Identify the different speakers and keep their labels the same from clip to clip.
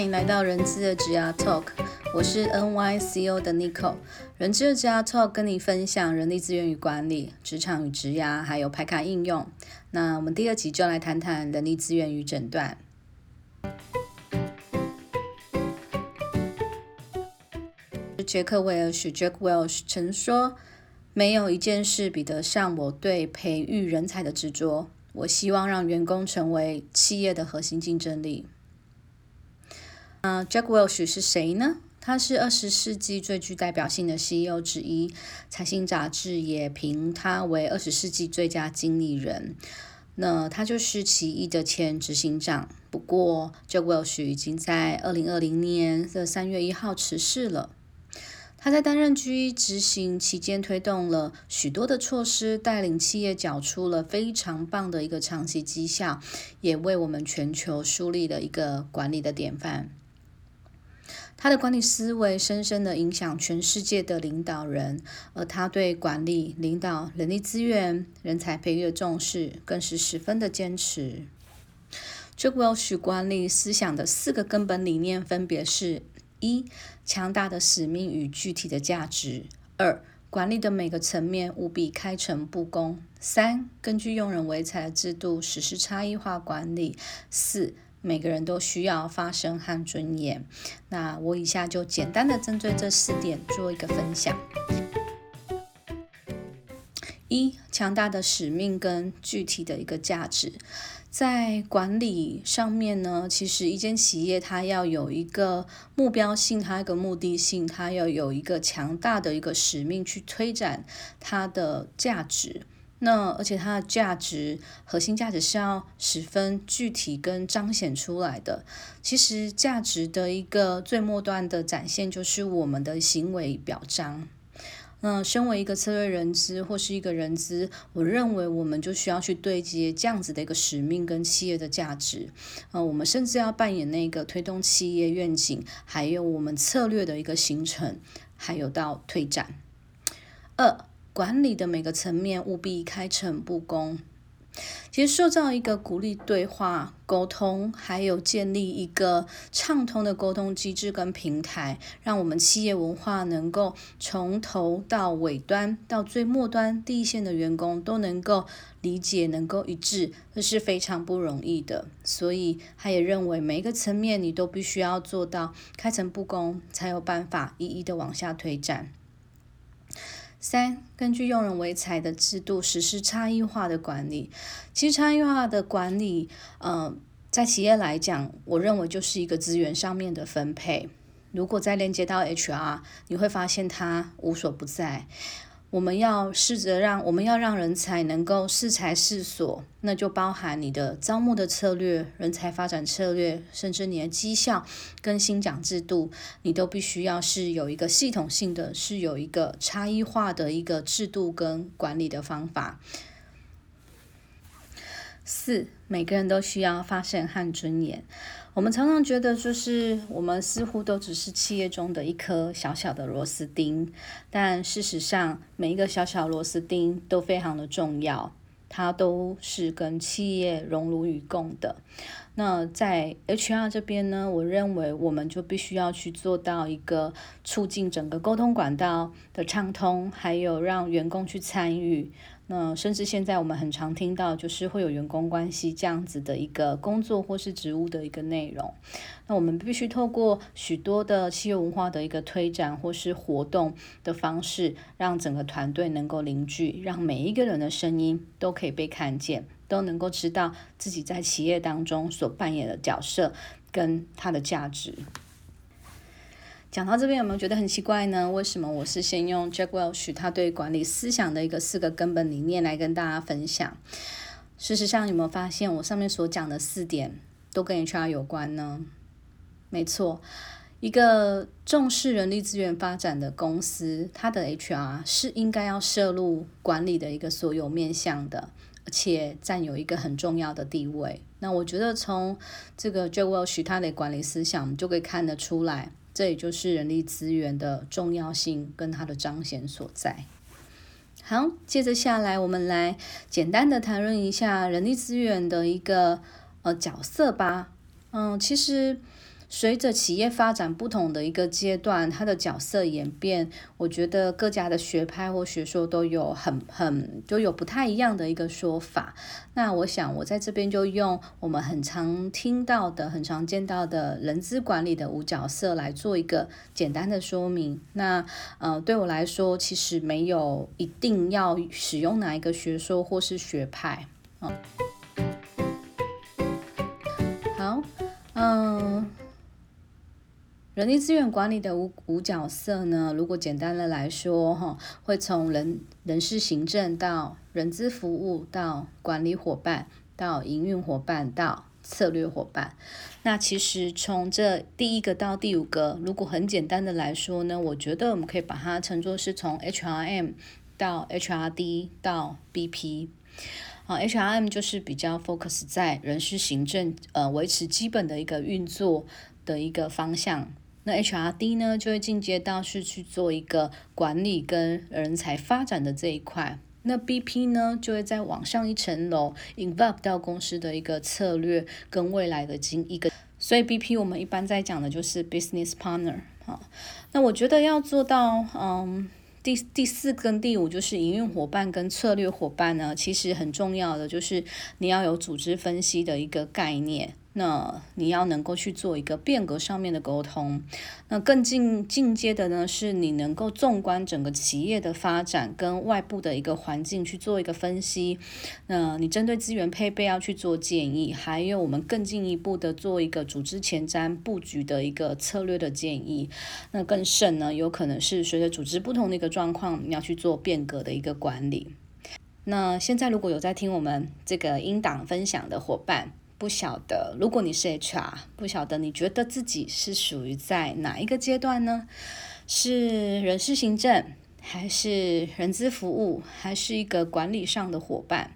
Speaker 1: 欢迎来到人资的职涯 Talk，我是 NYCO 的 Nico。人资的职涯 Talk 跟你分享人力资源与管理、职场与职涯，还有排卡应用。那我们第二集就来谈谈人力资源与诊断。杰克威尔许 （Jack Welch） 曾说：“没有一件事比得上我对培育人才的执着。我希望让员工成为企业的核心竞争力。”那 Jack Welch 是谁呢？他是二十世纪最具代表性的 CEO 之一，财新杂志也评他为二十世纪最佳经理人。那他就是奇异的前执行长。不过，Jack Welch 已经在二零二零年的三月一号辞世了。他在担任 G 执行期间，推动了许多的措施，带领企业缴出了非常棒的一个长期绩效，也为我们全球树立了一个管理的典范。他的管理思维深深的影响全世界的领导人，而他对管理、领导、人力资源、人才培育的重视，更是十分的坚持。Jack Welch 管理思想的四个根本理念分别是：一、强大的使命与具体的价值；二、管理的每个层面务必开诚布公；三、根据用人为才的制度实施差异化管理；四。每个人都需要发声和尊严。那我以下就简单的针对这四点做一个分享。一、强大的使命跟具体的一个价值，在管理上面呢，其实一间企业它要有一个目标性，它一个目的性，它要有一个强大的一个使命去推展它的价值。那而且它的价值核心价值是要十分具体跟彰显出来的。其实价值的一个最末端的展现就是我们的行为表彰。那身为一个策略人资或是一个人资，我认为我们就需要去对接这样子的一个使命跟企业的价值。呃，我们甚至要扮演那个推动企业愿景，还有我们策略的一个形成，还有到推展。二。管理的每个层面务必开诚布公。其实，塑造一个鼓励对话、沟通，还有建立一个畅通的沟通机制跟平台，让我们企业文化能够从头到尾端到最末端第一线的员工都能够理解、能够一致，这是非常不容易的。所以，他也认为每一个层面你都必须要做到开诚布公，才有办法一一的往下推展。三，根据用人为才的制度实施差异化的管理。其实差异化的管理，呃，在企业来讲，我认为就是一个资源上面的分配。如果再连接到 HR，你会发现它无所不在。我们要试着让我们要让人才能够适才适所，那就包含你的招募的策略、人才发展策略，甚至你的绩效跟薪奖制度，你都必须要是有一个系统性的，是有一个差异化的一个制度跟管理的方法。四，每个人都需要发声和尊严。我们常常觉得，就是我们似乎都只是企业中的一颗小小的螺丝钉，但事实上，每一个小小螺丝钉都非常的重要，它都是跟企业荣辱与共的。那在 HR 这边呢，我认为我们就必须要去做到一个促进整个沟通管道的畅通，还有让员工去参与。那甚至现在我们很常听到，就是会有员工关系这样子的一个工作或是职务的一个内容。那我们必须透过许多的企业文化的一个推展或是活动的方式，让整个团队能够凝聚，让每一个人的声音都可以被看见，都能够知道自己在企业当中所扮演的角色跟它的价值。讲到这边有没有觉得很奇怪呢？为什么我是先用 Jack Welch 他对管理思想的一个四个根本理念来跟大家分享？事实上有没有发现我上面所讲的四点都跟 HR 有关呢？没错，一个重视人力资源发展的公司，它的 HR 是应该要摄入管理的一个所有面向的，而且占有一个很重要的地位。那我觉得从这个 Jack Welch 他的管理思想就可以看得出来。这也就是人力资源的重要性跟它的彰显所在。好，接着下来，我们来简单的谈论一下人力资源的一个呃角色吧。嗯，其实随着企业发展不同的一个阶段，它的角色演变，我觉得各家的学派或学说都有很很就有不太一样的一个说法。那我想我在这边就用我们很常听到的、很常见到的人资管理的五角色来做一个简单的说明。那呃，对我来说，其实没有一定要使用哪一个学说或是学派啊。人力资源管理的五五角色呢，如果简单的来说，哈，会从人人事行政到人资服务到管理伙伴到营运伙伴到策略伙伴。那其实从这第一个到第五个，如果很简单的来说呢，我觉得我们可以把它称作是从 HRM 到 HRD 到 BP。啊，HRM 就是比较 focus 在人事行政，呃，维持基本的一个运作的一个方向。那 HRD 呢，就会进阶到是去做一个管理跟人才发展的这一块。那 BP 呢，就会再往上一层楼，involve 到公司的一个策略跟未来的经一个。所以 BP 我们一般在讲的就是 business partner。啊，那我觉得要做到，嗯。第第四跟第五就是营运伙伴跟策略伙伴呢，其实很重要的就是你要有组织分析的一个概念。那你要能够去做一个变革上面的沟通，那更进进阶的呢，是你能够纵观整个企业的发展跟外部的一个环境去做一个分析。那你针对资源配备要去做建议，还有我们更进一步的做一个组织前瞻布局的一个策略的建议。那更甚呢，有可能是随着组织不同的一个状况，你要去做变革的一个管理。那现在如果有在听我们这个音档分享的伙伴，不晓得，如果你是 HR，不晓得你觉得自己是属于在哪一个阶段呢？是人事行政，还是人资服务，还是一个管理上的伙伴，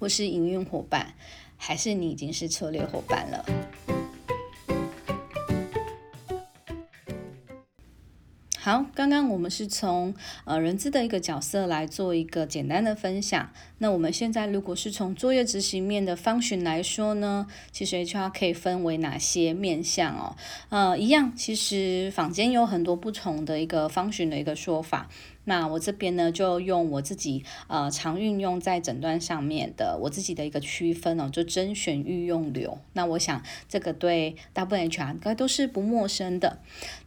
Speaker 1: 或是营运伙伴，还是你已经是策略伙伴了？好，刚刚我们是从呃人资的一个角色来做一个简单的分享。那我们现在如果是从作业执行面的方寻来说呢，其实 HR 可以分为哪些面向哦？呃，一样，其实坊间有很多不同的一个方寻的一个说法。那我这边呢，就用我自己呃常运用在诊断上面的我自己的一个区分哦，就甄选御用流。那我想这个对大部分 HR 应该都是不陌生的。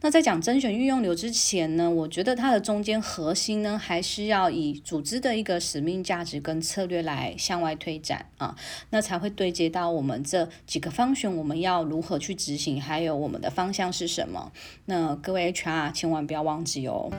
Speaker 1: 那在讲甄选御用流之前呢，我觉得它的中间核心呢，还是要以组织的一个使命价值跟策略来向外推展啊，那才会对接到我们这几个方选，我们要如何去执行，还有我们的方向是什么。那各位 HR 千万不要忘记哦。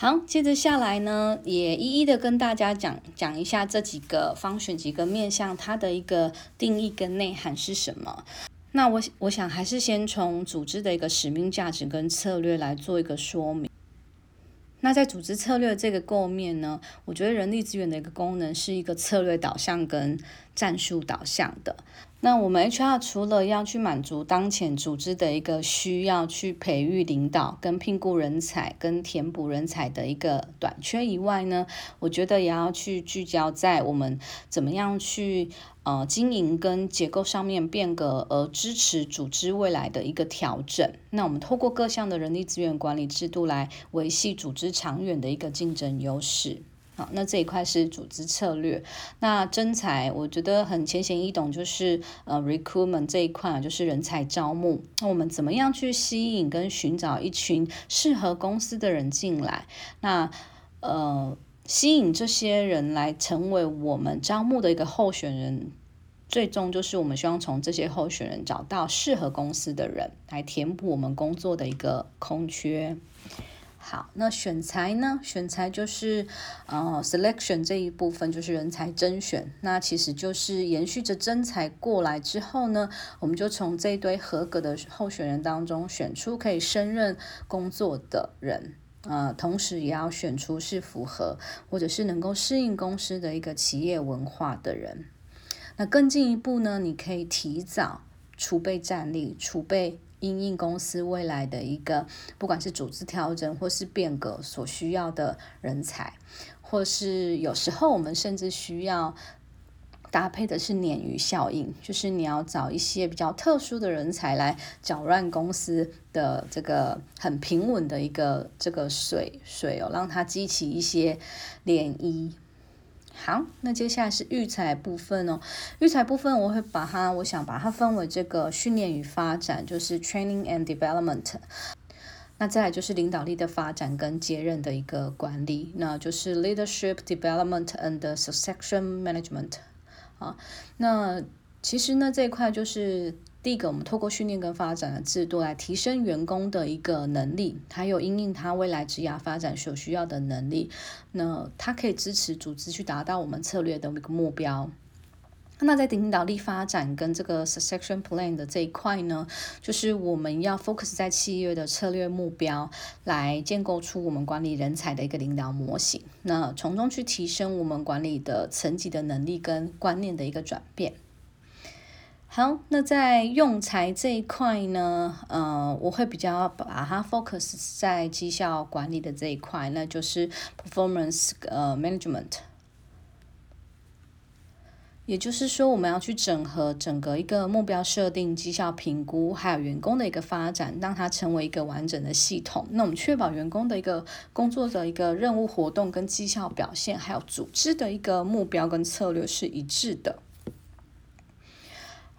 Speaker 1: 好，接着下来呢，也一一的跟大家讲讲一下这几个方选几个面向，它的一个定义跟内涵是什么。那我我想还是先从组织的一个使命价值跟策略来做一个说明。那在组织策略这个构面呢，我觉得人力资源的一个功能是一个策略导向跟战术导向的。那我们 HR 除了要去满足当前组织的一个需要，去培育领导、跟聘雇人才、跟填补人才的一个短缺以外呢，我觉得也要去聚焦在我们怎么样去呃经营跟结构上面变革，而支持组织未来的一个调整。那我们透过各项的人力资源管理制度来维系组织长远的一个竞争优势。好，那这一块是组织策略。那真才，我觉得很浅显易懂，就是呃，recruitment 这一块就是人才招募。那我们怎么样去吸引跟寻找一群适合公司的人进来？那呃，吸引这些人来成为我们招募的一个候选人，最终就是我们希望从这些候选人找到适合公司的人，来填补我们工作的一个空缺。好，那选材呢？选材就是呃，selection 这一部分就是人才甄选。那其实就是延续着征才过来之后呢，我们就从这一堆合格的候选人当中选出可以胜任工作的人，呃，同时也要选出是符合或者是能够适应公司的一个企业文化的人。那更进一步呢，你可以提早储备战力，储备。因应公司未来的一个，不管是组织调整或是变革所需要的人才，或是有时候我们甚至需要搭配的是鲶鱼效应，就是你要找一些比较特殊的人才来搅乱公司的这个很平稳的一个这个水水哦，让它激起一些涟漪。好，那接下来是育才部分哦。育才部分我会把它，我想把它分为这个训练与发展，就是 training and development。那再来就是领导力的发展跟接任的一个管理，那就是 leadership development and succession management。啊，那其实呢这一块就是第一个，我们透过训练跟发展的制度来提升员工的一个能力，还有因应他未来职业发展所需要的能力，那他可以支持组织去达到我们策略的一个目标。那在领导力发展跟这个 succession plan 的这一块呢，就是我们要 focus 在企业的策略目标，来建构出我们管理人才的一个领导模型，那从中去提升我们管理的层级的能力跟观念的一个转变。好，那在用材这一块呢，呃，我会比较把它 focus 在绩效管理的这一块，那就是 performance 呃 management。也就是说，我们要去整合整个一个目标设定、绩效评估，还有员工的一个发展，让它成为一个完整的系统。那我们确保员工的一个工作的一个任务活动跟绩效表现，还有组织的一个目标跟策略是一致的。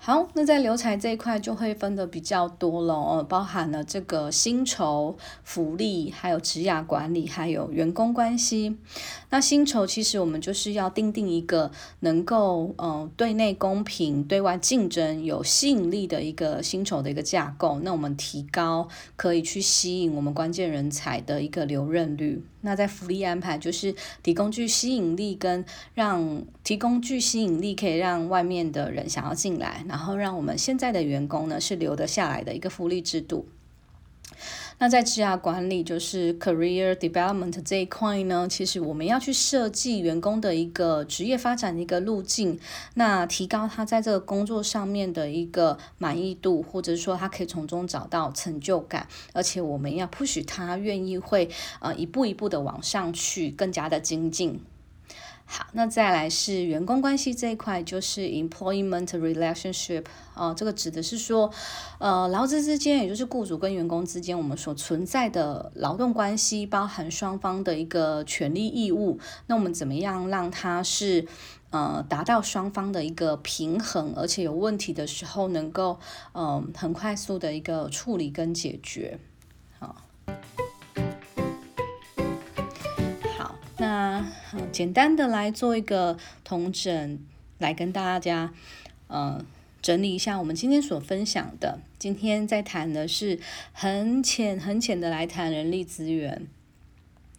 Speaker 1: 好，那在留才这一块就会分的比较多了哦，包含了这个薪酬、福利，还有职涯管理，还有员工关系。那薪酬其实我们就是要定定一个能够嗯对内公平、对外竞争有吸引力的一个薪酬的一个架构。那我们提高可以去吸引我们关键人才的一个留任率。那在福利安排，就是提供具吸引力跟让提供具吸引力，可以让外面的人想要进来，然后让我们现在的员工呢是留得下来的一个福利制度。那在职涯管理，就是 career development 这一块呢，其实我们要去设计员工的一个职业发展的一个路径，那提高他在这个工作上面的一个满意度，或者说他可以从中找到成就感，而且我们要 push 他愿意会呃一步一步的往上去，更加的精进。好，那再来是员工关系这一块，就是 employment relationship 啊，这个指的是说，呃，劳资之间，也就是雇主跟员工之间，我们所存在的劳动关系，包含双方的一个权利义务，那我们怎么样让它是呃达到双方的一个平衡，而且有问题的时候能够嗯很快速的一个处理跟解决。好。那简单的来做一个同整，来跟大家呃整理一下我们今天所分享的。今天在谈的是很浅很浅的来谈人力资源。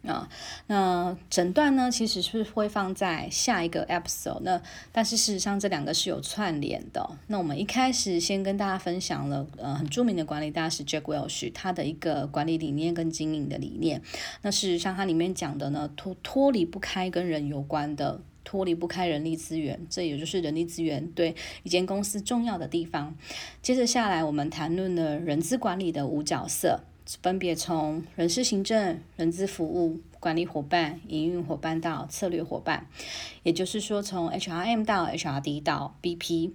Speaker 1: 啊，那诊断呢，其实是会放在下一个 episode。那但是事实上这两个是有串联的。那我们一开始先跟大家分享了，呃，很著名的管理大师 Jack Welch 他的一个管理理念跟经营的理念。那事实上它里面讲的呢，脱脱离不开跟人有关的，脱离不开人力资源，这也就是人力资源对一间公司重要的地方。接着下来，我们谈论了人资管理的五角色。分别从人事行政、人资服务、管理伙伴、营运伙伴到策略伙伴，也就是说从 HRM 到 HRD 到 BP。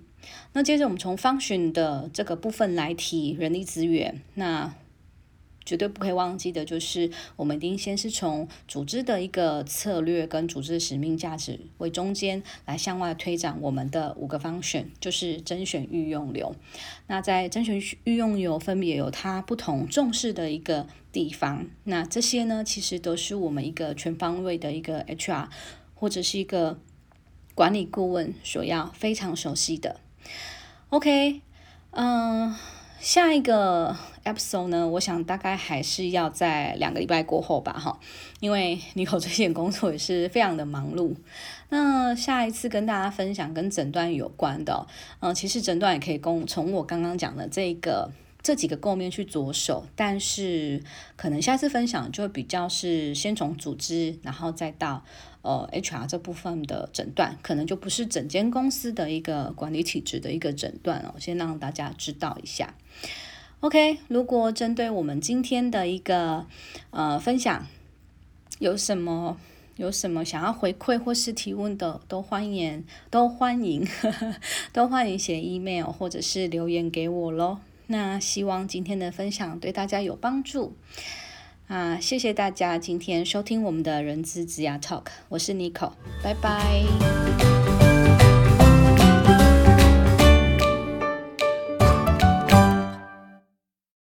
Speaker 1: 那接着我们从 function 的这个部分来提人力资源。那绝对不可以忘记的就是，我们一定先是从组织的一个策略跟组织的使命价值为中间来向外推展我们的五个方选，就是甄选御用流。那在甄选御用流分别有它不同重视的一个地方。那这些呢，其实都是我们一个全方位的一个 HR 或者是一个管理顾问所要非常熟悉的。OK，嗯。下一个 episode 呢，我想大概还是要在两个礼拜过后吧，哈，因为你口最近工作也是非常的忙碌。那下一次跟大家分享跟诊断有关的，嗯，其实诊断也可以跟从我刚刚讲的这个这几个构面去着手，但是可能下次分享就比较是先从组织，然后再到。呃，HR 这部分的诊断可能就不是整间公司的一个管理体制的一个诊断哦，先让大家知道一下。OK，如果针对我们今天的一个呃分享有什么有什么想要回馈或是提问的，都欢迎，都欢迎，都欢迎写 email 或者是留言给我喽。那希望今天的分享对大家有帮助啊！谢谢大家今天收听我们的人资职涯 Talk，我是 Nico，拜拜。